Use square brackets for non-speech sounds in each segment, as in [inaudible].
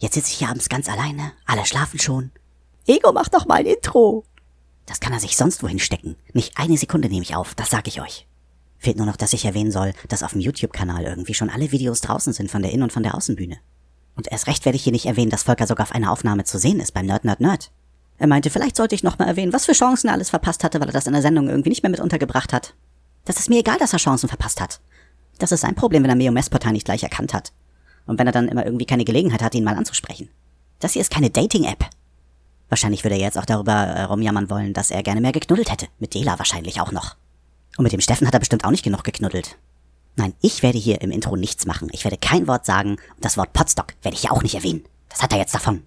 Jetzt sitze ich hier abends ganz alleine, alle schlafen schon. Ego, mach doch mal ein Intro. Das kann er sich sonst wohin stecken. Nicht eine Sekunde nehme ich auf, das sag ich euch. Fehlt nur noch, dass ich erwähnen soll, dass auf dem YouTube-Kanal irgendwie schon alle Videos draußen sind von der Innen- und von der Außenbühne. Und erst recht werde ich hier nicht erwähnen, dass Volker sogar auf einer Aufnahme zu sehen ist beim Nerd Nerd Nerd. Er meinte, vielleicht sollte ich nochmal erwähnen, was für Chancen er alles verpasst hatte, weil er das in der Sendung irgendwie nicht mehr mit untergebracht hat. Das ist mir egal, dass er Chancen verpasst hat. Das ist sein Problem, wenn er Meo Messportal nicht gleich erkannt hat. Und wenn er dann immer irgendwie keine Gelegenheit hat, ihn mal anzusprechen. Das hier ist keine Dating-App. Wahrscheinlich würde er jetzt auch darüber äh, rumjammern wollen, dass er gerne mehr geknuddelt hätte. Mit Dela wahrscheinlich auch noch. Und mit dem Steffen hat er bestimmt auch nicht genug geknuddelt. Nein, ich werde hier im Intro nichts machen. Ich werde kein Wort sagen und das Wort Potstock werde ich hier auch nicht erwähnen. Das hat er jetzt davon.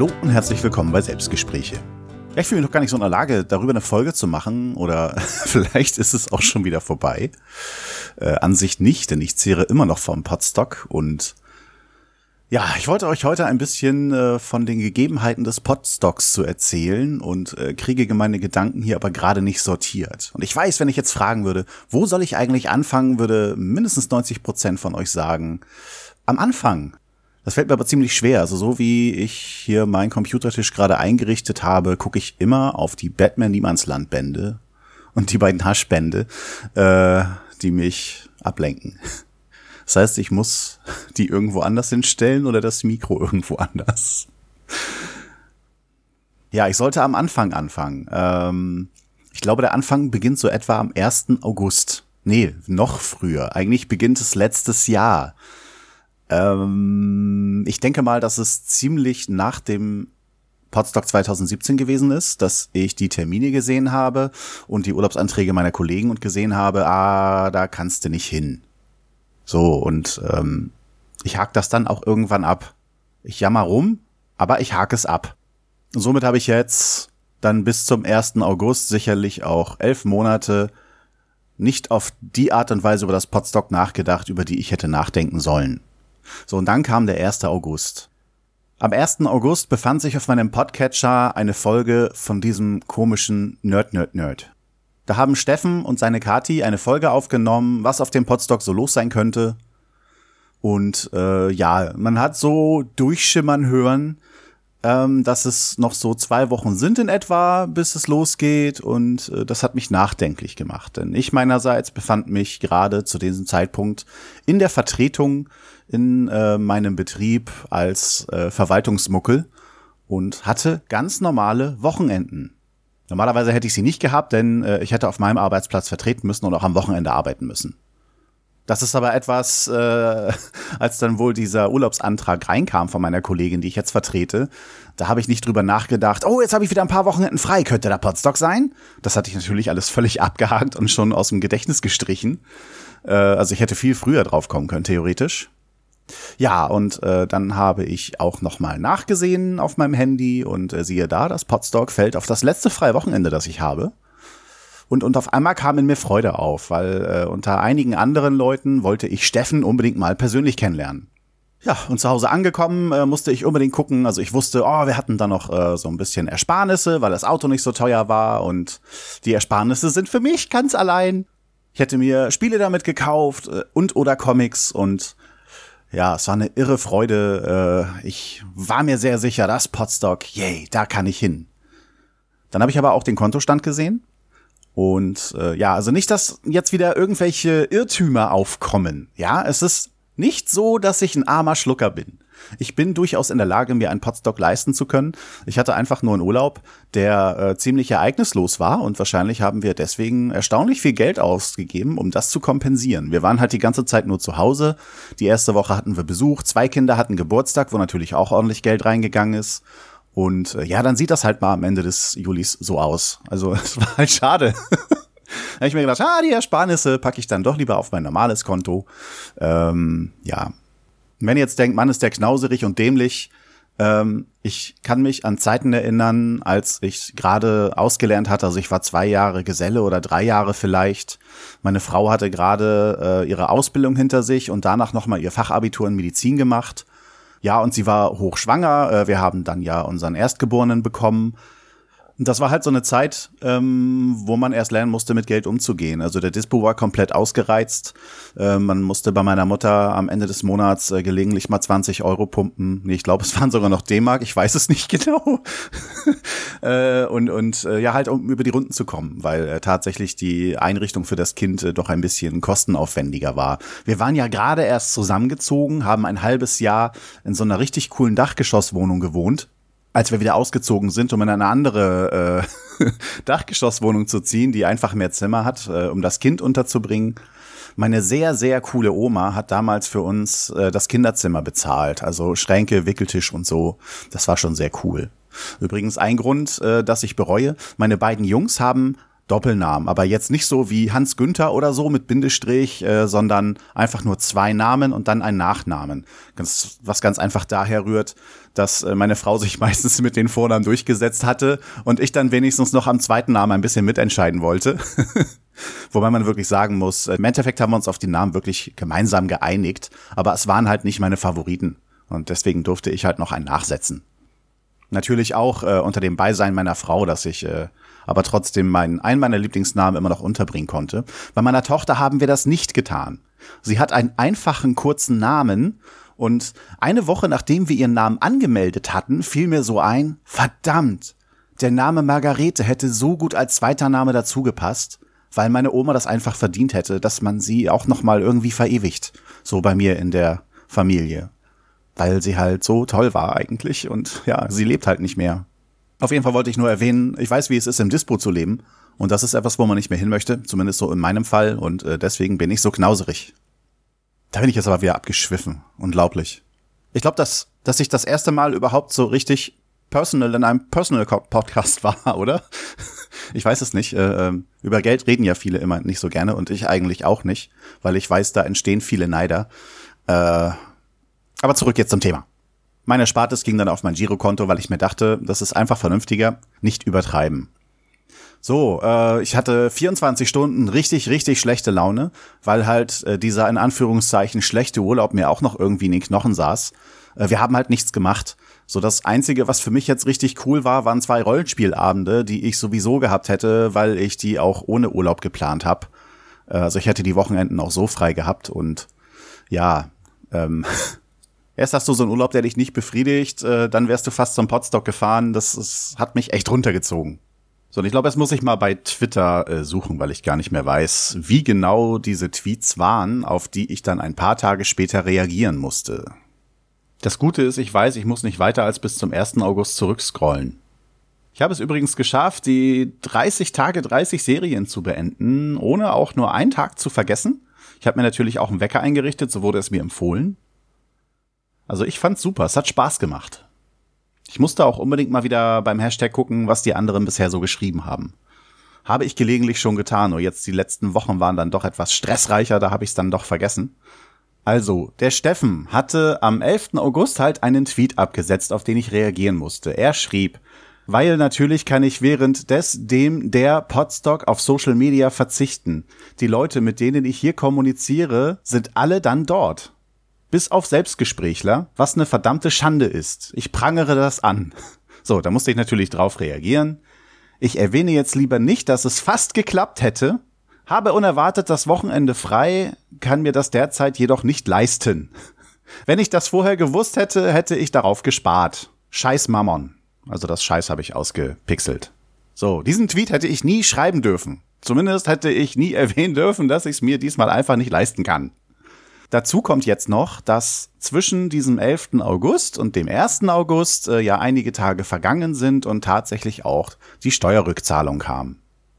Hallo und herzlich willkommen bei Selbstgespräche. Ja, ich fühle mich noch gar nicht so in der Lage, darüber eine Folge zu machen oder [laughs] vielleicht ist es auch schon wieder vorbei. Äh, an sich nicht, denn ich zehre immer noch vom Podstock und ja, ich wollte euch heute ein bisschen äh, von den Gegebenheiten des Podstocks zu erzählen und äh, kriege meine Gedanken hier aber gerade nicht sortiert. Und ich weiß, wenn ich jetzt fragen würde, wo soll ich eigentlich anfangen, würde mindestens 90 Prozent von euch sagen, am Anfang. Das fällt mir aber ziemlich schwer. Also so wie ich hier meinen Computertisch gerade eingerichtet habe, gucke ich immer auf die Batman Niemandsland Bände und die beiden Haschbände, äh, die mich ablenken. Das heißt, ich muss die irgendwo anders hinstellen oder das Mikro irgendwo anders. Ja, ich sollte am Anfang anfangen. Ähm, ich glaube, der Anfang beginnt so etwa am 1. August. Nee, noch früher. Eigentlich beginnt es letztes Jahr. Ähm, ich denke mal, dass es ziemlich nach dem Podstock 2017 gewesen ist, dass ich die Termine gesehen habe und die Urlaubsanträge meiner Kollegen und gesehen habe, ah, da kannst du nicht hin. So, und ähm, ich hake das dann auch irgendwann ab. Ich jammer rum, aber ich hake es ab. Und somit habe ich jetzt dann bis zum 1. August sicherlich auch elf Monate nicht auf die Art und Weise über das Podstock nachgedacht, über die ich hätte nachdenken sollen. So, und dann kam der 1. August. Am 1. August befand sich auf meinem Podcatcher eine Folge von diesem komischen Nerd, Nerd, Nerd. Da haben Steffen und seine Kati eine Folge aufgenommen, was auf dem Podstock so los sein könnte. Und äh, ja, man hat so durchschimmern hören, ähm, dass es noch so zwei Wochen sind in etwa, bis es losgeht. Und äh, das hat mich nachdenklich gemacht. Denn ich meinerseits befand mich gerade zu diesem Zeitpunkt in der Vertretung in äh, meinem Betrieb als äh, Verwaltungsmuckel und hatte ganz normale Wochenenden. Normalerweise hätte ich sie nicht gehabt, denn äh, ich hätte auf meinem Arbeitsplatz vertreten müssen und auch am Wochenende arbeiten müssen. Das ist aber etwas, äh, [laughs] als dann wohl dieser Urlaubsantrag reinkam von meiner Kollegin, die ich jetzt vertrete, da habe ich nicht drüber nachgedacht, oh, jetzt habe ich wieder ein paar Wochenenden frei, könnte da Potstock sein? Das hatte ich natürlich alles völlig abgehakt und schon aus dem Gedächtnis gestrichen. Äh, also ich hätte viel früher drauf kommen können, theoretisch. Ja, und äh, dann habe ich auch nochmal nachgesehen auf meinem Handy und äh, siehe da, das Podstock fällt auf das letzte freie Wochenende, das ich habe. Und, und auf einmal kam in mir Freude auf, weil äh, unter einigen anderen Leuten wollte ich Steffen unbedingt mal persönlich kennenlernen. Ja, und zu Hause angekommen äh, musste ich unbedingt gucken. Also ich wusste, oh, wir hatten da noch äh, so ein bisschen Ersparnisse, weil das Auto nicht so teuer war und die Ersparnisse sind für mich ganz allein. Ich hätte mir Spiele damit gekauft äh, und oder Comics und ja, es war eine irre Freude. Äh, ich war mir sehr sicher, das Potstock, yay, da kann ich hin. Dann habe ich aber auch den Kontostand gesehen. Und äh, ja, also nicht, dass jetzt wieder irgendwelche Irrtümer aufkommen. Ja, es ist nicht so, dass ich ein armer Schlucker bin. Ich bin durchaus in der Lage, mir einen Potstock leisten zu können. Ich hatte einfach nur einen Urlaub, der äh, ziemlich ereignislos war und wahrscheinlich haben wir deswegen erstaunlich viel Geld ausgegeben, um das zu kompensieren. Wir waren halt die ganze Zeit nur zu Hause. Die erste Woche hatten wir Besuch, zwei Kinder hatten Geburtstag, wo natürlich auch ordentlich Geld reingegangen ist. Und äh, ja, dann sieht das halt mal am Ende des Julis so aus. Also [laughs] es war halt schade. [laughs] Da habe ich mir gedacht, ah, die Ersparnisse packe ich dann doch lieber auf mein normales Konto. Ähm, ja, wenn ihr jetzt denkt, Mann, ist der knauserig und dämlich, ähm, ich kann mich an Zeiten erinnern, als ich gerade ausgelernt hatte, also ich war zwei Jahre Geselle oder drei Jahre vielleicht. Meine Frau hatte gerade äh, ihre Ausbildung hinter sich und danach nochmal ihr Fachabitur in Medizin gemacht. Ja, und sie war hochschwanger. Äh, wir haben dann ja unseren Erstgeborenen bekommen das war halt so eine Zeit, ähm, wo man erst lernen musste, mit Geld umzugehen. Also der Dispo war komplett ausgereizt. Äh, man musste bei meiner Mutter am Ende des Monats äh, gelegentlich mal 20 Euro pumpen. Nee, ich glaube, es waren sogar noch D-Mark, ich weiß es nicht [laughs] genau. äh, und und äh, ja, halt, um über die Runden zu kommen, weil äh, tatsächlich die Einrichtung für das Kind äh, doch ein bisschen kostenaufwendiger war. Wir waren ja gerade erst zusammengezogen, haben ein halbes Jahr in so einer richtig coolen Dachgeschosswohnung gewohnt als wir wieder ausgezogen sind, um in eine andere äh, [laughs] Dachgeschosswohnung zu ziehen, die einfach mehr Zimmer hat, äh, um das Kind unterzubringen. Meine sehr, sehr coole Oma hat damals für uns äh, das Kinderzimmer bezahlt, also Schränke, Wickeltisch und so. Das war schon sehr cool. Übrigens ein Grund, äh, dass ich bereue, meine beiden Jungs haben Doppelnamen, aber jetzt nicht so wie Hans Günther oder so mit Bindestrich, äh, sondern einfach nur zwei Namen und dann ein Nachnamen. Ganz, was ganz einfach daher rührt, dass äh, meine Frau sich [laughs] meistens mit den Vornamen durchgesetzt hatte und ich dann wenigstens noch am zweiten Namen ein bisschen mitentscheiden wollte. [laughs] Wobei man wirklich sagen muss, im Endeffekt haben wir uns auf die Namen wirklich gemeinsam geeinigt, aber es waren halt nicht meine Favoriten und deswegen durfte ich halt noch einen nachsetzen. Natürlich auch äh, unter dem Beisein meiner Frau, dass ich äh, aber trotzdem meinen, einen meiner Lieblingsnamen immer noch unterbringen konnte. Bei meiner Tochter haben wir das nicht getan. Sie hat einen einfachen kurzen Namen und eine Woche nachdem wir ihren Namen angemeldet hatten, fiel mir so ein, verdammt, der Name Margarete hätte so gut als zweiter Name dazu gepasst, weil meine Oma das einfach verdient hätte, dass man sie auch nochmal irgendwie verewigt. So bei mir in der Familie. Weil sie halt so toll war eigentlich und ja, sie lebt halt nicht mehr. Auf jeden Fall wollte ich nur erwähnen, ich weiß, wie es ist, im Dispo zu leben. Und das ist etwas, wo man nicht mehr hin möchte, zumindest so in meinem Fall. Und äh, deswegen bin ich so knauserig. Da bin ich jetzt aber wieder abgeschwiffen. Unglaublich. Ich glaube, dass, dass ich das erste Mal überhaupt so richtig personal in einem Personal Podcast [laughs] war, oder? Ich weiß es nicht. Äh, ähm, über Geld reden ja viele immer nicht so gerne und ich eigentlich auch nicht, weil ich weiß, da entstehen viele Neider. Äh, aber zurück jetzt zum Thema. Mein Erspartes ging dann auf mein Girokonto, weil ich mir dachte, das ist einfach vernünftiger, nicht übertreiben. So, äh, ich hatte 24 Stunden richtig, richtig schlechte Laune, weil halt äh, dieser in Anführungszeichen schlechte Urlaub mir auch noch irgendwie in den Knochen saß. Äh, wir haben halt nichts gemacht. So, das Einzige, was für mich jetzt richtig cool war, waren zwei Rollenspielabende, die ich sowieso gehabt hätte, weil ich die auch ohne Urlaub geplant habe. Äh, also ich hätte die Wochenenden auch so frei gehabt und ja, ähm, [laughs] Erst hast du so einen Urlaub, der dich nicht befriedigt, äh, dann wärst du fast zum Potstock gefahren. Das, das hat mich echt runtergezogen. So, und ich glaube, jetzt muss ich mal bei Twitter äh, suchen, weil ich gar nicht mehr weiß, wie genau diese Tweets waren, auf die ich dann ein paar Tage später reagieren musste. Das Gute ist, ich weiß, ich muss nicht weiter als bis zum 1. August zurückscrollen. Ich habe es übrigens geschafft, die 30 Tage 30 Serien zu beenden, ohne auch nur einen Tag zu vergessen. Ich habe mir natürlich auch einen Wecker eingerichtet, so wurde es mir empfohlen. Also ich fand's super, es hat Spaß gemacht. Ich musste auch unbedingt mal wieder beim Hashtag gucken, was die anderen bisher so geschrieben haben. Habe ich gelegentlich schon getan, nur jetzt die letzten Wochen waren dann doch etwas stressreicher, da habe ich es dann doch vergessen. Also, der Steffen hatte am 11. August halt einen Tweet abgesetzt, auf den ich reagieren musste. Er schrieb, weil natürlich kann ich während des dem der Podstock auf Social Media verzichten. Die Leute, mit denen ich hier kommuniziere, sind alle dann dort. Bis auf Selbstgesprächler, was eine verdammte Schande ist. Ich prangere das an. [laughs] So, da musste ich natürlich drauf reagieren. Ich erwähne jetzt lieber nicht, dass es fast geklappt hätte, habe unerwartet das Wochenende frei, kann mir das derzeit jedoch nicht leisten. [laughs] Wenn ich das vorher gewusst hätte, hätte ich darauf gespart. Scheiß Mammon. Also das Scheiß habe ich ausgepixelt. So, diesen Tweet hätte ich nie schreiben dürfen. Zumindest hätte ich nie [laughs] erwähnen dürfen, dass ich es mir diesmal einfach nicht leisten kann. Dazu kommt jetzt noch, dass zwischen diesem 11. August und dem 1. August äh, ja einige Tage vergangen sind und tatsächlich auch die Steuerrückzahlung kam.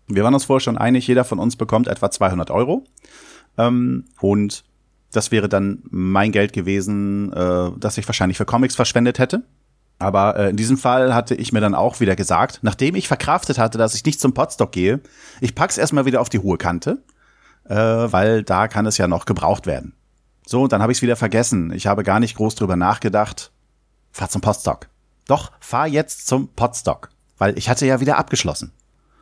Wir waren uns vorher schon einig, jeder von uns bekommt etwa 200 Euro. Ähm, und das wäre dann mein Geld gewesen, äh, das ich wahrscheinlich für Comics verschwendet hätte. Aber äh, in diesem Fall hatte ich mir dann auch wieder gesagt, nachdem ich verkraftet hatte, dass ich nicht zum Potstock gehe, ich pack's erstmal wieder auf die hohe Kante, äh, weil da kann es ja noch gebraucht werden. So, und dann habe ich es wieder vergessen. Ich habe gar nicht groß drüber nachgedacht. Fahr zum Postdoc. Doch, fahr jetzt zum Podstock, weil ich hatte ja wieder abgeschlossen.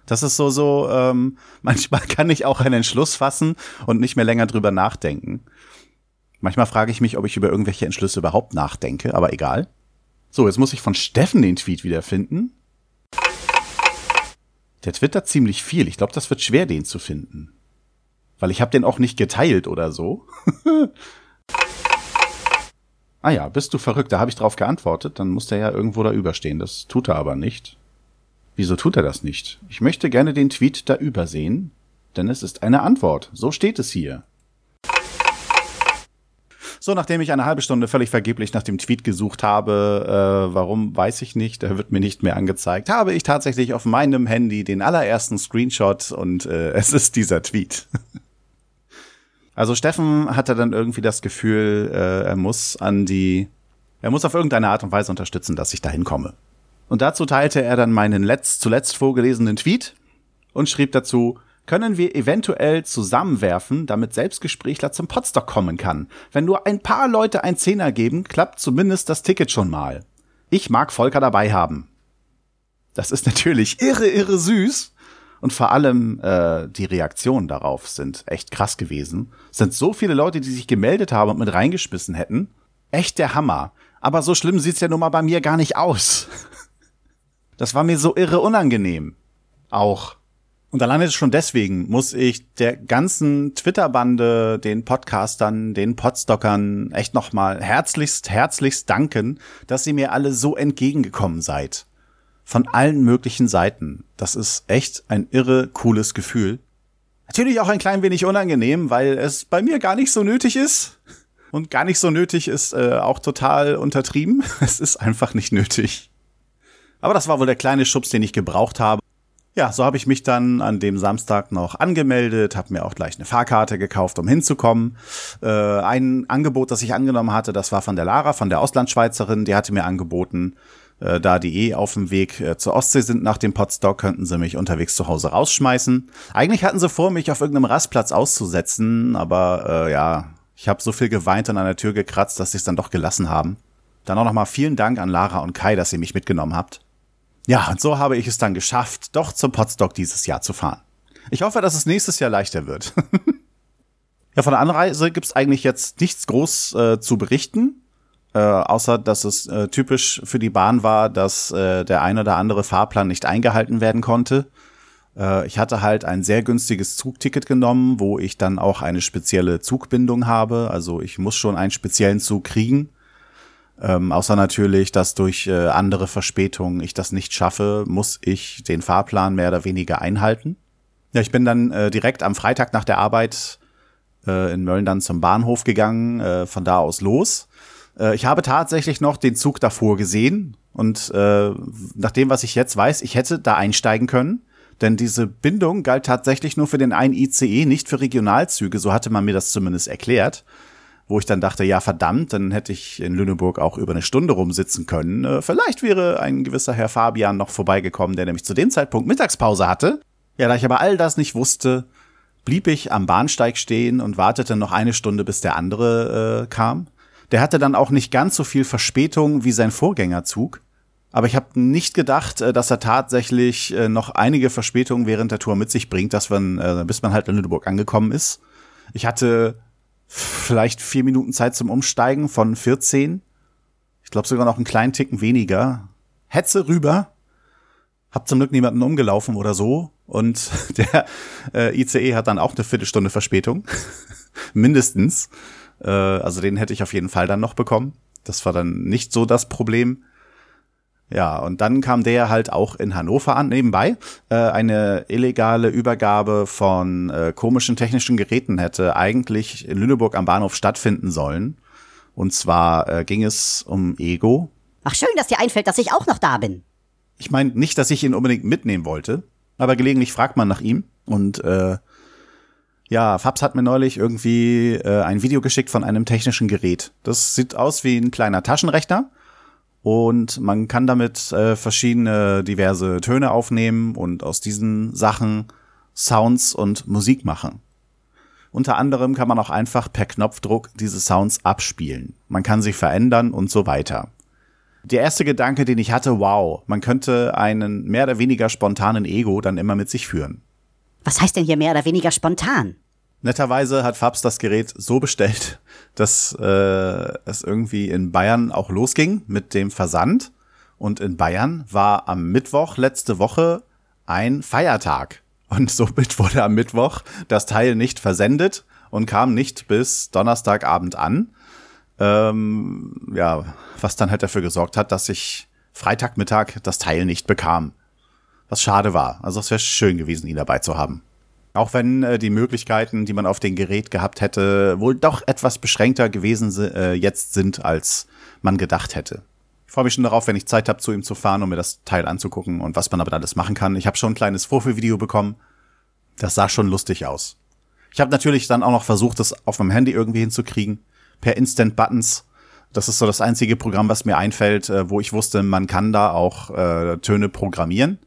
Das ist so, so, ähm, [laughs] manchmal kann ich auch einen Entschluss fassen und nicht mehr länger drüber nachdenken. Manchmal frage ich mich, ob ich über irgendwelche Entschlüsse überhaupt nachdenke, aber egal. So, jetzt muss ich von Steffen den Tweet wiederfinden. Der twittert ziemlich viel. Ich glaube, das wird schwer, den zu finden. Weil ich habe den auch nicht geteilt oder so. [laughs] ah ja, bist du verrückt? Da habe ich drauf geantwortet. Dann muss der ja irgendwo da überstehen. Das tut er aber nicht. Wieso tut er das nicht? Ich möchte gerne den Tweet da übersehen, denn es ist eine Antwort. So steht es hier. So, nachdem ich eine halbe Stunde völlig vergeblich nach dem Tweet gesucht habe, äh, warum weiß ich nicht, er wird mir nicht mehr angezeigt, habe ich tatsächlich auf meinem Handy den allerersten Screenshot und äh, [laughs] es ist dieser Tweet. Also Steffen hatte dann irgendwie das Gefühl, äh, er muss an die, er muss auf irgendeine Art und Weise unterstützen, dass ich dahin komme. Und dazu teilte er dann meinen letzt, zuletzt vorgelesenen Tweet und schrieb dazu, können wir eventuell zusammenwerfen, damit Selbstgesprächler zum Podstock kommen kann. Wenn nur ein paar Leute ein Zehner geben, klappt zumindest das Ticket schon mal. Ich mag Volker dabei haben. Das ist natürlich irre, irre süß. Und vor allem äh, die Reaktionen darauf sind echt krass gewesen. Es sind so viele Leute, die sich gemeldet haben und mit reingeschmissen hätten. Echt der Hammer. Aber so schlimm sieht's ja nun mal bei mir gar nicht aus. [laughs] Das war mir so irre unangenehm. Auch. Und alleine schon deswegen muss ich der ganzen Twitter-Bande, den Podcastern, den Podstockern echt nochmal herzlichst, herzlichst danken, dass ihr mir alle so entgegengekommen seid. Von allen möglichen Seiten. Das ist echt ein irre cooles Gefühl. Natürlich auch ein klein wenig unangenehm, weil es bei mir gar nicht so nötig ist. Und gar nicht so nötig ist äh, auch total untertrieben. [laughs] Es ist einfach nicht nötig. Aber das war wohl der kleine Schubs, den ich gebraucht habe. Ja, so habe ich mich dann an dem Samstag noch angemeldet, habe mir auch gleich eine Fahrkarte gekauft, um hinzukommen. Äh, ein Angebot, das ich angenommen hatte, das war von der Lara, von der Auslandschweizerin. Die hatte mir angeboten, äh, da die eh auf dem Weg äh, zur Ostsee sind nach dem Podstock, könnten sie mich unterwegs zu Hause rausschmeißen. Eigentlich hatten sie vor, mich auf irgendeinem Rastplatz auszusetzen, aber äh, ja, ich habe so viel geweint und an der Tür gekratzt, dass sie es dann doch gelassen haben. Dann auch nochmal vielen Dank an Lara und Kai, dass ihr mich mitgenommen habt. Ja, und so habe ich es dann geschafft, doch zum Podstock dieses Jahr zu fahren. Ich hoffe, dass es nächstes Jahr leichter wird. [laughs] ja, von der Anreise gibt's eigentlich jetzt nichts groß äh, zu berichten. Äh, außer dass es äh, typisch für die Bahn war, dass äh, der ein oder andere Fahrplan nicht eingehalten werden konnte. Äh, ich hatte halt ein sehr günstiges Zugticket genommen, wo ich dann auch eine spezielle Zugbindung habe. Also ich muss schon einen speziellen Zug kriegen. Ähm, außer natürlich, dass durch äh, andere Verspätungen ich das nicht schaffe, muss ich den Fahrplan mehr oder weniger einhalten. Ja, ich bin dann äh, direkt am Freitag nach der Arbeit äh, in Mölln dann zum Bahnhof gegangen, äh, von da aus los. Äh, ich habe tatsächlich noch den Zug davor gesehen und äh, nach dem, was ich jetzt weiß, ich hätte da einsteigen können. Denn diese Bindung galt tatsächlich nur für den einen ICE, nicht für Regionalzüge, so hatte man mir das zumindest erklärt wo ich dann dachte, ja verdammt, dann hätte ich in Lüneburg auch über eine Stunde rumsitzen können. Äh, vielleicht wäre ein gewisser Herr Fabian noch vorbeigekommen, der nämlich zu dem Zeitpunkt Mittagspause hatte. Ja, da ich aber all das nicht wusste, blieb ich am Bahnsteig stehen und wartete noch eine Stunde, bis der andere äh, kam. Der hatte dann auch nicht ganz so viel Verspätung wie sein Vorgängerzug. Aber ich habe nicht gedacht, äh, dass er tatsächlich äh, noch einige Verspätungen während der Tour mit sich bringt, dass man, äh, bis man halt in Lüneburg angekommen ist. Ich hatte vielleicht vier Minuten Zeit zum Umsteigen von 14. Ich glaube sogar noch einen kleinen Ticken weniger. Hetze rüber. Hab zum Glück niemanden umgelaufen oder so. Und [laughs] der äh, ICE hat dann auch eine Viertelstunde Verspätung. [laughs] Mindestens. Äh, also den hätte ich auf jeden Fall dann noch bekommen. Das war dann nicht so das Problem. Ja, und dann kam der halt auch in Hannover an, nebenbei. Äh, eine illegale Übergabe von äh, komischen technischen Geräten hätte eigentlich in Lüneburg am Bahnhof stattfinden sollen. Und zwar äh, ging es um Ego. Ach, schön, dass dir einfällt, dass ich auch noch da bin. Ich meine nicht, dass ich ihn unbedingt mitnehmen wollte, aber gelegentlich fragt man nach ihm. Und äh, ja, Fabs hat mir neulich irgendwie äh, ein Video geschickt von einem technischen Gerät. Das sieht aus wie ein kleiner Taschenrechner und man kann damit äh, verschiedene diverse Töne aufnehmen und aus diesen Sachen Sounds und Musik machen. Unter anderem kann man auch einfach per Knopfdruck diese Sounds abspielen. Man kann sie verändern und so weiter. Der erste Gedanke, den ich hatte, wow, man könnte einen mehr oder weniger spontanen Ego dann immer mit sich führen. Was heißt denn hier mehr oder weniger spontan? Netterweise hat Fabs das Gerät so bestellt, dass äh, es irgendwie in Bayern auch losging mit dem Versand. Und in Bayern war am Mittwoch letzte Woche ein Feiertag. Und somit wurde am Mittwoch das Teil nicht versendet und kam nicht bis Donnerstagabend an. Ähm, ja, was dann halt dafür gesorgt hat, dass ich Freitagmittag das Teil nicht bekam. Was schade war. Also es wäre schön gewesen, ihn dabei zu haben. Auch wenn äh, die Möglichkeiten, die man auf dem Gerät gehabt hätte, wohl doch etwas beschränkter gewesen äh, jetzt sind, als man gedacht hätte. Ich freue mich schon darauf, wenn ich Zeit habe, zu ihm zu fahren, um mir das Teil anzugucken und was man aber alles machen kann. Ich habe schon ein kleines Vorführvideo bekommen. Das sah schon lustig aus. Ich habe natürlich dann auch noch versucht, das auf meinem Handy irgendwie hinzukriegen, per Instant Buttons. Das ist so das einzige Programm, was mir einfällt, äh, wo ich wusste, man kann da auch äh, Töne programmieren.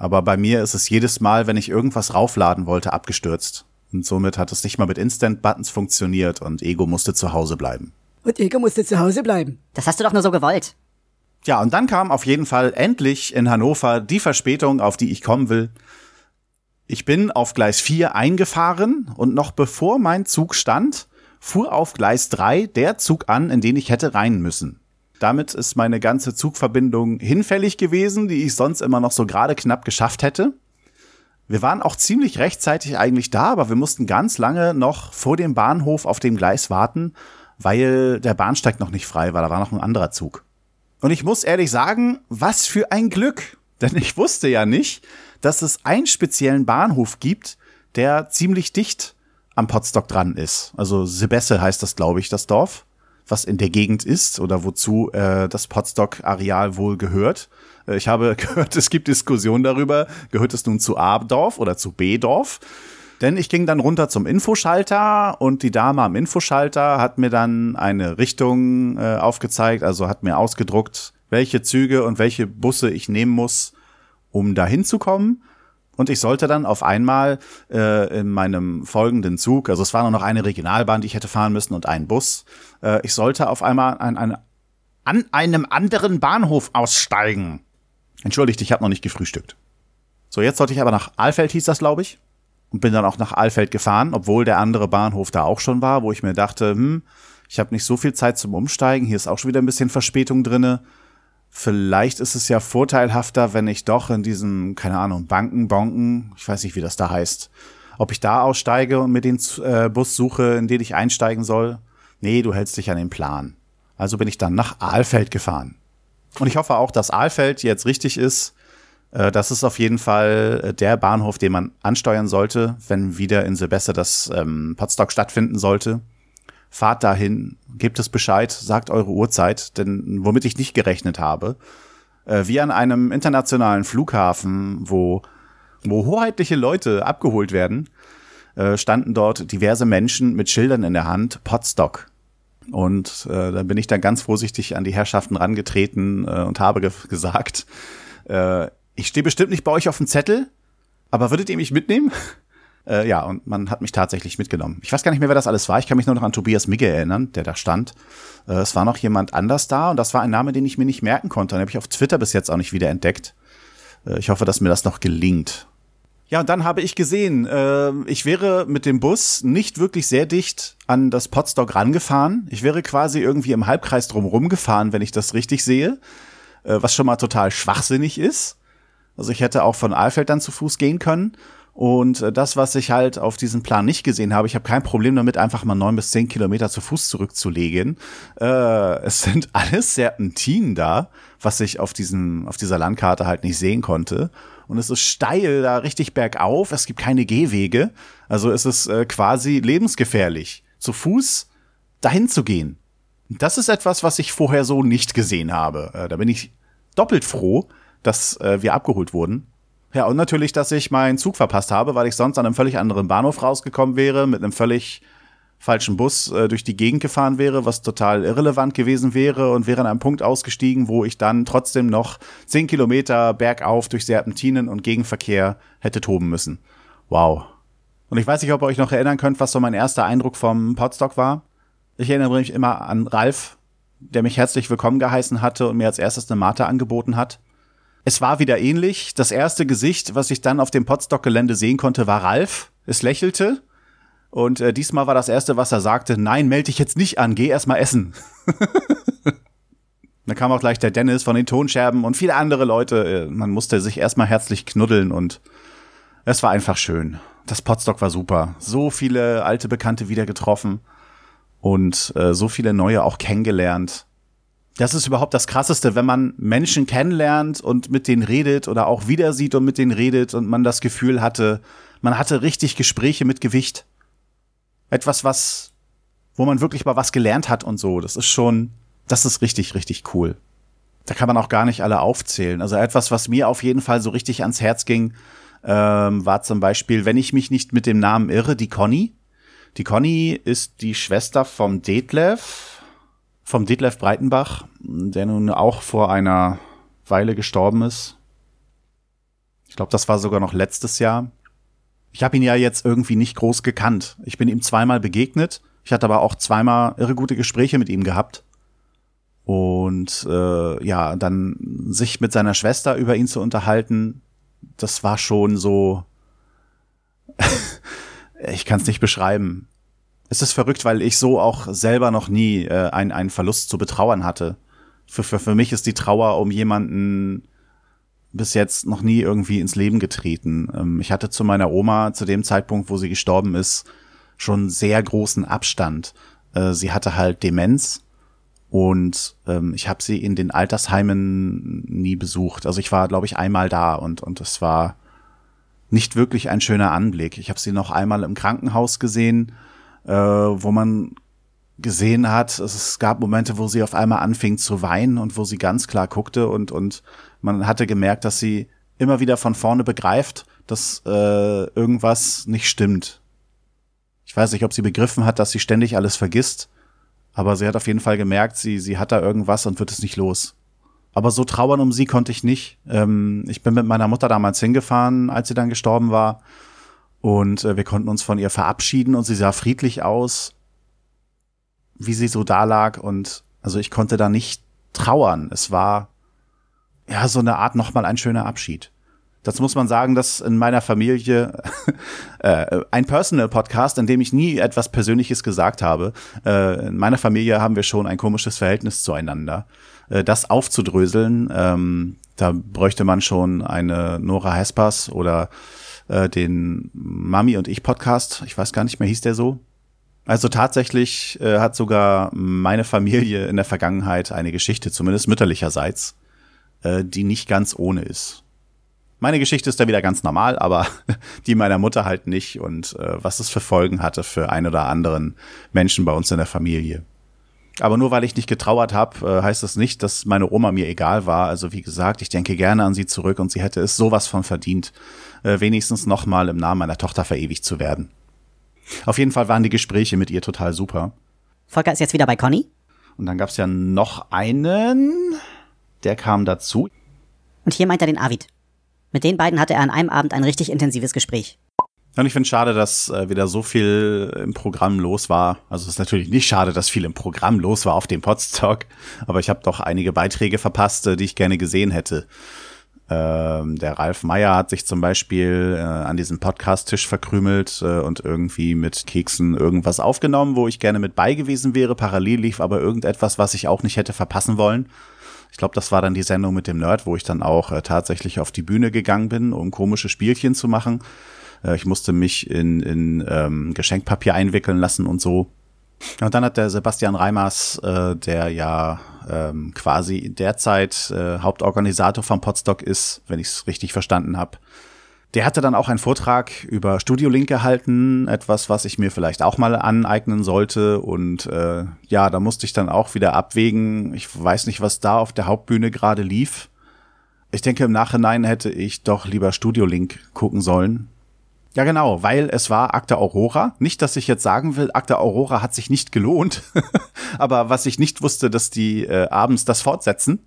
Aber bei mir ist es jedes Mal, wenn ich irgendwas raufladen wollte, abgestürzt. Und somit hat es nicht mal mit Instant Buttons funktioniert und Ego musste zu Hause bleiben. Und Ego musste zu Hause bleiben. Das hast du doch nur so gewollt. Ja, und dann kam auf jeden Fall endlich in Hannover die Verspätung, auf die ich kommen will. Ich bin auf Gleis 4 eingefahren und noch bevor mein Zug stand, fuhr auf Gleis 3 der Zug an, in den ich hätte rein müssen. Damit ist meine ganze Zugverbindung hinfällig gewesen, die ich sonst immer noch so gerade knapp geschafft hätte. Wir waren auch ziemlich rechtzeitig eigentlich da, aber wir mussten ganz lange noch vor dem Bahnhof auf dem Gleis warten, weil der Bahnsteig noch nicht frei war. Da war noch ein anderer Zug. Und ich muss ehrlich sagen, was für ein Glück. [laughs] Denn ich wusste ja nicht, dass es einen speziellen Bahnhof gibt, der ziemlich dicht am Potstock dran ist. Also Sebesse heißt das, glaube ich, das Dorf was in der Gegend ist oder wozu äh, das Potstock-Areal wohl gehört. Äh, ich habe [laughs] gehört, es gibt Diskussionen darüber, gehört es nun zu A-Dorf oder zu B-Dorf? Denn ich ging dann runter zum Infoschalter und die Dame am Infoschalter hat mir dann eine Richtung äh, aufgezeigt, also hat mir ausgedruckt, welche Züge und welche Busse ich nehmen muss, um da hinzukommen. Und ich sollte dann auf einmal äh, in meinem folgenden Zug, also es war nur noch eine Regionalbahn, die ich hätte fahren müssen und ein Bus, äh, ich sollte auf einmal an, an, an einem anderen Bahnhof aussteigen. Entschuldigt, ich habe noch nicht gefrühstückt. So, jetzt sollte ich aber nach Alfeld, hieß das, glaube ich. Und bin dann auch nach Alfeld gefahren, obwohl der andere Bahnhof da auch schon war, wo ich mir dachte, hm, ich habe nicht so viel Zeit zum Umsteigen, hier ist auch schon wieder ein bisschen Verspätung drinne vielleicht ist es ja vorteilhafter, wenn ich doch in diesem, keine Ahnung, Banken, Bonken, ich weiß nicht, wie das da heißt, ob ich da aussteige und mir den äh, Bus suche, in den ich einsteigen soll. Nee, du hältst dich an den Plan. Also bin ich dann nach Aalfeld gefahren. Und ich hoffe auch, dass Aalfeld jetzt richtig ist. Äh, das ist auf jeden Fall äh, der Bahnhof, den man ansteuern sollte, wenn wieder in Silvester das ähm, Potsdok stattfinden sollte fahrt dahin, gebt es Bescheid, sagt eure Uhrzeit, denn womit ich nicht gerechnet habe, äh, wie an einem internationalen Flughafen, wo, wo hoheitliche Leute abgeholt werden, äh, standen dort diverse Menschen mit Schildern in der Hand, Potstock. Und äh, dann bin ich dann ganz vorsichtig an die Herrschaften rangetreten äh, und habe ge gesagt, äh, ich stehe bestimmt nicht bei euch auf dem Zettel, aber würdet ihr mich mitnehmen? Äh, ja, und man hat mich tatsächlich mitgenommen. Ich weiß gar nicht mehr, wer das alles war. Ich kann mich nur noch an Tobias Migge erinnern, der da stand. Äh, es war noch jemand anders da und das war ein Name, den ich mir nicht merken konnte. Den habe ich auf Twitter bis jetzt auch nicht wieder entdeckt. Äh, ich hoffe, dass mir das noch gelingt. Ja, und dann habe ich gesehen, äh, ich wäre mit dem Bus nicht wirklich sehr dicht an das Potstock rangefahren. Ich wäre quasi irgendwie im Halbkreis drumherum gefahren, wenn ich das richtig sehe, äh, was schon mal total schwachsinnig ist. Also ich hätte auch von Alfeld dann zu Fuß gehen können. Und äh, das, was ich halt auf diesem Plan nicht gesehen habe, ich habe kein Problem damit, einfach mal neun bis zehn Kilometer zu Fuß zurückzulegen. Äh, es sind [laughs] alles Serpentinen da, was ich auf diesem, auf dieser Landkarte halt nicht sehen konnte. Und es ist steil da richtig bergauf. Es gibt keine Gehwege. Also es ist äh, quasi lebensgefährlich, zu Fuß dahin zu gehen. Das ist etwas, was ich vorher so nicht gesehen habe. Äh, da bin ich doppelt froh, dass äh, wir abgeholt wurden ja, und natürlich, dass ich meinen Zug verpasst habe, weil ich sonst an einem völlig anderen Bahnhof rausgekommen wäre, mit einem völlig falschen Bus äh, durch die Gegend gefahren wäre, was total irrelevant gewesen wäre und wäre an einem Punkt ausgestiegen, wo ich dann trotzdem noch zehn Kilometer bergauf durch Serpentinen und Gegenverkehr hätte toben müssen. Wow. Und ich weiß nicht, ob ihr euch noch erinnern könnt, was so mein erster Eindruck vom Podstock war. Ich erinnere mich immer an Ralf, der mich herzlich willkommen geheißen hatte und mir als erstes eine Mate angeboten hat. Es war wieder ähnlich. Das erste Gesicht, was ich dann auf dem Potstock-Gelände sehen konnte, war Ralf. Es lächelte. Und äh, diesmal war das Erste, was er sagte, nein, melde dich jetzt nicht an, geh erst mal essen. [laughs] Dann kam auch gleich der Dennis von den Tonscherben und viele andere Leute. Äh, man musste sich erstmal herzlich knuddeln und es war einfach schön. Das Potstock war super. So viele alte Bekannte wieder getroffen und äh, so viele neue auch kennengelernt. Das ist überhaupt das Krasseste, wenn man Menschen kennenlernt und mit denen redet oder auch wieder sieht und mit denen redet und man das Gefühl hatte, man hatte richtig Gespräche mit Gewicht. Etwas, was, wo man wirklich mal was gelernt hat und so. Das ist schon, das ist richtig, richtig cool. Da kann man auch gar nicht alle aufzählen. Also etwas, was mir auf jeden Fall so richtig ans Herz ging, ähm, war zum Beispiel, wenn ich mich nicht mit dem Namen irre, die Conny. Die Conny ist die Schwester vom Detlef, vom Detlef Breitenbach, der nun auch vor einer Weile gestorben ist. Ich glaube, das war sogar noch letztes Jahr. Ich habe ihn ja jetzt irgendwie nicht groß gekannt. Ich bin ihm zweimal begegnet. Ich hatte aber auch zweimal irre gute Gespräche mit ihm gehabt. Und äh, ja, dann sich mit seiner Schwester über ihn zu unterhalten, das war schon so. [laughs] ich kann es nicht beschreiben. Es ist verrückt, weil ich so auch selber noch nie äh, ein, einen Verlust zu betrauern hatte. Für, für, für mich ist die Trauer um jemanden bis jetzt noch nie irgendwie ins Leben getreten. Ähm, ich hatte zu meiner Oma zu dem Zeitpunkt, wo sie gestorben ist, schon sehr großen Abstand. Äh, sie hatte halt Demenz und ähm, ich habe sie in den Altersheimen nie besucht. Also ich war, glaube ich, einmal da und und es war nicht wirklich ein schöner Anblick. Ich habe sie noch einmal im Krankenhaus gesehen, äh, wo man gesehen hat, es gab Momente, wo sie auf einmal anfing zu weinen und wo sie ganz klar guckte und und man hatte gemerkt, dass sie immer wieder von vorne begreift, dass äh, irgendwas nicht stimmt. Ich weiß nicht, ob sie begriffen hat, dass sie ständig alles vergisst aber sie hat auf jeden Fall gemerkt, sie, sie hat da irgendwas und wird es nicht los. Aber so trauern um sie konnte ich nicht. Ähm, ich bin mit meiner Mutter damals hingefahren, als sie dann gestorben war. Und äh, wir konnten uns von ihr verabschieden und sie sah friedlich aus, wie sie so da lag. Und also ich konnte da nicht trauern. Es war ja so eine Art nochmal ein schöner Abschied. Dazu muss man sagen, dass in meiner Familie [laughs] äh, ein Personal-Podcast, in dem ich nie etwas Persönliches gesagt habe. Äh, in meiner Familie haben wir schon ein komisches Verhältnis zueinander. Äh, das aufzudröseln, ähm, da bräuchte man schon eine Nora Hespers oder äh, den Mami und ich Podcast. Ich weiß gar nicht mehr, hieß der so? Also tatsächlich äh, hat sogar meine Familie in der Vergangenheit eine Geschichte, zumindest mütterlicherseits, äh, die nicht ganz ohne ist. Meine Geschichte ist da wieder ganz normal, aber [laughs] die meiner Mutter halt nicht und äh, was es für Folgen hatte für ein oder anderen Menschen bei uns in der Familie. Aber nur weil ich nicht getrauert habe, äh, heißt das nicht, dass meine Oma mir egal war. Also wie gesagt, ich denke gerne an sie zurück und sie hätte es sowas von verdient, äh, wenigstens nochmal im Namen meiner Tochter verewigt zu werden. Auf jeden Fall waren die Gespräche mit ihr total super. Volker ist jetzt wieder bei Conny. Und dann gab's ja noch einen, der kam dazu. Und hier meint er den Avid. Mit den beiden hatte er an einem Abend ein richtig intensives Gespräch. Und ich finde schade, dass äh, wieder so viel im Programm los war. Also es ist natürlich nicht schade, dass viel im Programm los war auf dem Podstock, aber ich habe doch einige Beiträge verpasst, äh, die ich gerne gesehen hätte. Ähm, der Ralf Meyer hat sich zum Beispiel äh, an diesem Podcast-Tisch verkrümelt äh, und irgendwie mit Keksen irgendwas aufgenommen, wo ich gerne mit bei gewesen wäre. Parallel lief aber irgendetwas, was ich auch nicht hätte verpassen wollen. Ich glaube, das war dann die Sendung mit dem Nerd, wo ich dann auch äh, tatsächlich auf die Bühne gegangen bin, um komische Spielchen zu machen. Äh, ich musste mich in, in ähm, Geschenkpapier einwickeln lassen und so. Und dann hat der Sebastian Reimers, äh, der ja ähm, quasi derzeit äh, Hauptorganisator vom Podstock ist, wenn ich es richtig verstanden habe, der hatte dann auch einen Vortrag über Studio Link gehalten, etwas, was ich mir vielleicht auch mal aneignen sollte. Und äh, ja, da musste ich dann auch wieder abwägen. Ich weiß nicht, was da auf der Hauptbühne gerade lief. Ich denke, im Nachhinein hätte ich doch lieber Studio Link gucken sollen. Ja, genau, weil es war Akte Aurora. Nicht, dass ich jetzt sagen will, Akte Aurora hat sich nicht gelohnt. [laughs] Aber was ich nicht wusste, dass die äh, abends das fortsetzen.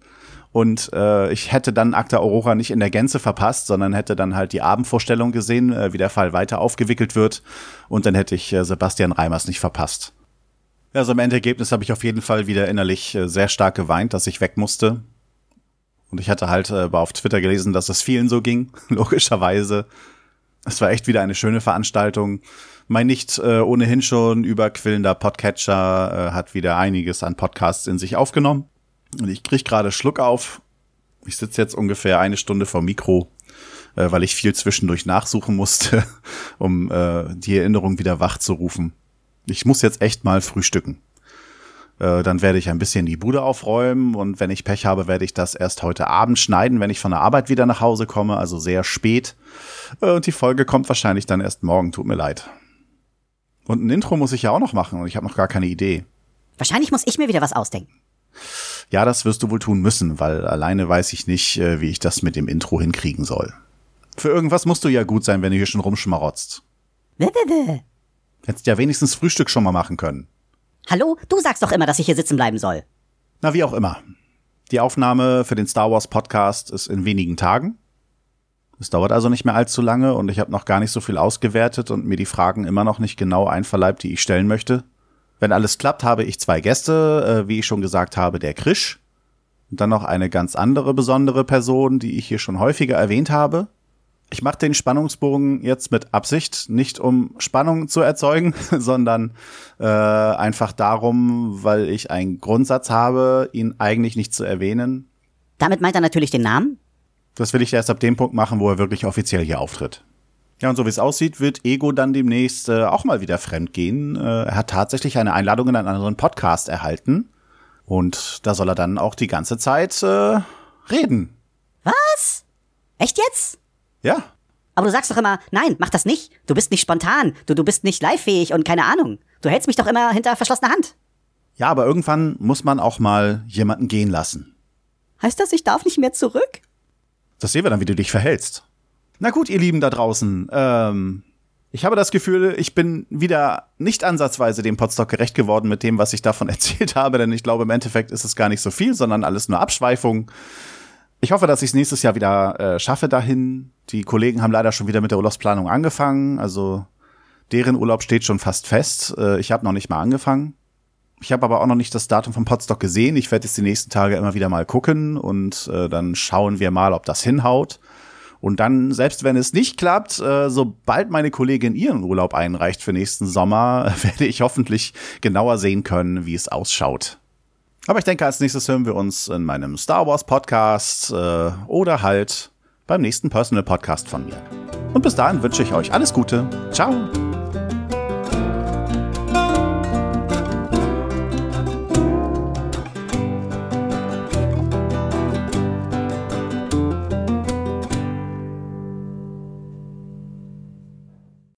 Und äh, ich hätte dann Akta Aurora nicht in der Gänze verpasst, sondern hätte dann halt die Abendvorstellung gesehen, äh, wie der Fall weiter aufgewickelt wird. Und dann hätte ich äh, Sebastian Reimers nicht verpasst. Also im Endergebnis habe ich auf jeden Fall wieder innerlich äh, sehr stark geweint, dass ich weg musste. Und ich hatte halt äh, auf Twitter gelesen, dass es vielen so ging, [laughs] logischerweise. Es war echt wieder eine schöne Veranstaltung. Mein nicht äh, ohnehin schon überquillender Podcatcher äh, hat wieder einiges an Podcasts in sich aufgenommen. Und ich krieg gerade Schluck auf. Ich sitze jetzt ungefähr eine Stunde vor Mikro, äh, weil ich viel zwischendurch nachsuchen musste, [laughs] um äh, die Erinnerung wieder wach zu rufen. Ich muss jetzt echt mal frühstücken. Äh, dann werde ich ein bisschen die Bude aufräumen und wenn ich Pech habe, werde ich das erst heute Abend schneiden, wenn ich von der Arbeit wieder nach Hause komme, also sehr spät. Äh, und die Folge kommt wahrscheinlich dann erst morgen, tut mir leid. Und ein Intro muss ich ja auch noch machen und ich habe noch gar keine Idee. Wahrscheinlich muss ich mir wieder was ausdenken. Ja, das wirst du wohl tun müssen, weil alleine weiß ich nicht, äh, wie ich das mit dem Intro hinkriegen soll. Für irgendwas musst du ja gut sein, wenn du hier schon rumschmarotzt. Hättest ja wenigstens Frühstück schon mal machen können. Hallo? Du sagst doch immer, dass ich hier sitzen bleiben soll. Na, wie auch immer. Die Aufnahme für den Star Wars Podcast ist in wenigen Tagen. Es dauert also nicht mehr allzu lange und ich habe noch gar nicht so viel ausgewertet und mir die Fragen immer noch nicht genau einverleibt, die ich stellen möchte. Wenn alles klappt, habe ich zwei Gäste, äh, wie ich schon gesagt habe, der Krisch und dann noch eine ganz andere besondere Person, die ich hier schon häufiger erwähnt habe. Ich mache den Spannungsbogen jetzt mit Absicht, nicht um Spannung zu erzeugen, [laughs] sondern äh, einfach darum, weil ich einen Grundsatz habe, ihn eigentlich nicht zu erwähnen. Damit meint er natürlich den Namen? Das will ich erst ab dem Punkt machen, wo er wirklich offiziell hier auftritt. Ja, und so wie es aussieht, wird Ego dann demnächst äh, auch mal wieder fremd gehen. Äh, er hat tatsächlich eine Einladung in einen anderen Podcast erhalten. Und da soll er dann auch die ganze Zeit äh, reden. Was? Echt jetzt? Ja, Aber du sagst doch immer, nein, mach das nicht. Du bist nicht spontan. Du, du bist nicht livefähig und keine Ahnung. Du hältst mich doch immer hinter verschlossener Hand. Ja, aber irgendwann muss man auch mal jemanden gehen lassen. Heißt das, ich darf nicht mehr zurück? Das sehen wir dann, wie du dich verhältst. Na gut, ihr Lieben da draußen. Ähm, ich habe das Gefühl, ich bin wieder nicht ansatzweise dem Potstock gerecht geworden mit dem, was ich davon [laughs] erzählt habe, denn ich glaube, im Endeffekt ist es gar nicht so viel, sondern alles nur Abschweifung. Ich hoffe, dass ich es nächstes Jahr wieder äh, schaffe dahin. Die Kollegen haben leider schon wieder mit der Urlaubsplanung angefangen. Also deren Urlaub steht schon fast fest. Äh, ich habe noch nicht mal angefangen. Ich habe aber auch noch nicht das Datum vom Potstock gesehen. Ich werde jetzt die nächsten Tage immer wieder mal gucken und äh, dann schauen wir mal, ob das hinhaut. Und dann, selbst wenn es nicht klappt, äh, sobald meine Kollegin ihren Urlaub einreicht für nächsten Sommer, [laughs] werde ich hoffentlich genauer sehen können, wie es ausschaut. Aber ich denke, als nächstes hören wir uns in meinem Star Wars Podcast äh, oder halt beim nächsten Personal Podcast von mir. Und bis dahin wünsche ich euch alles Gute. Ciao.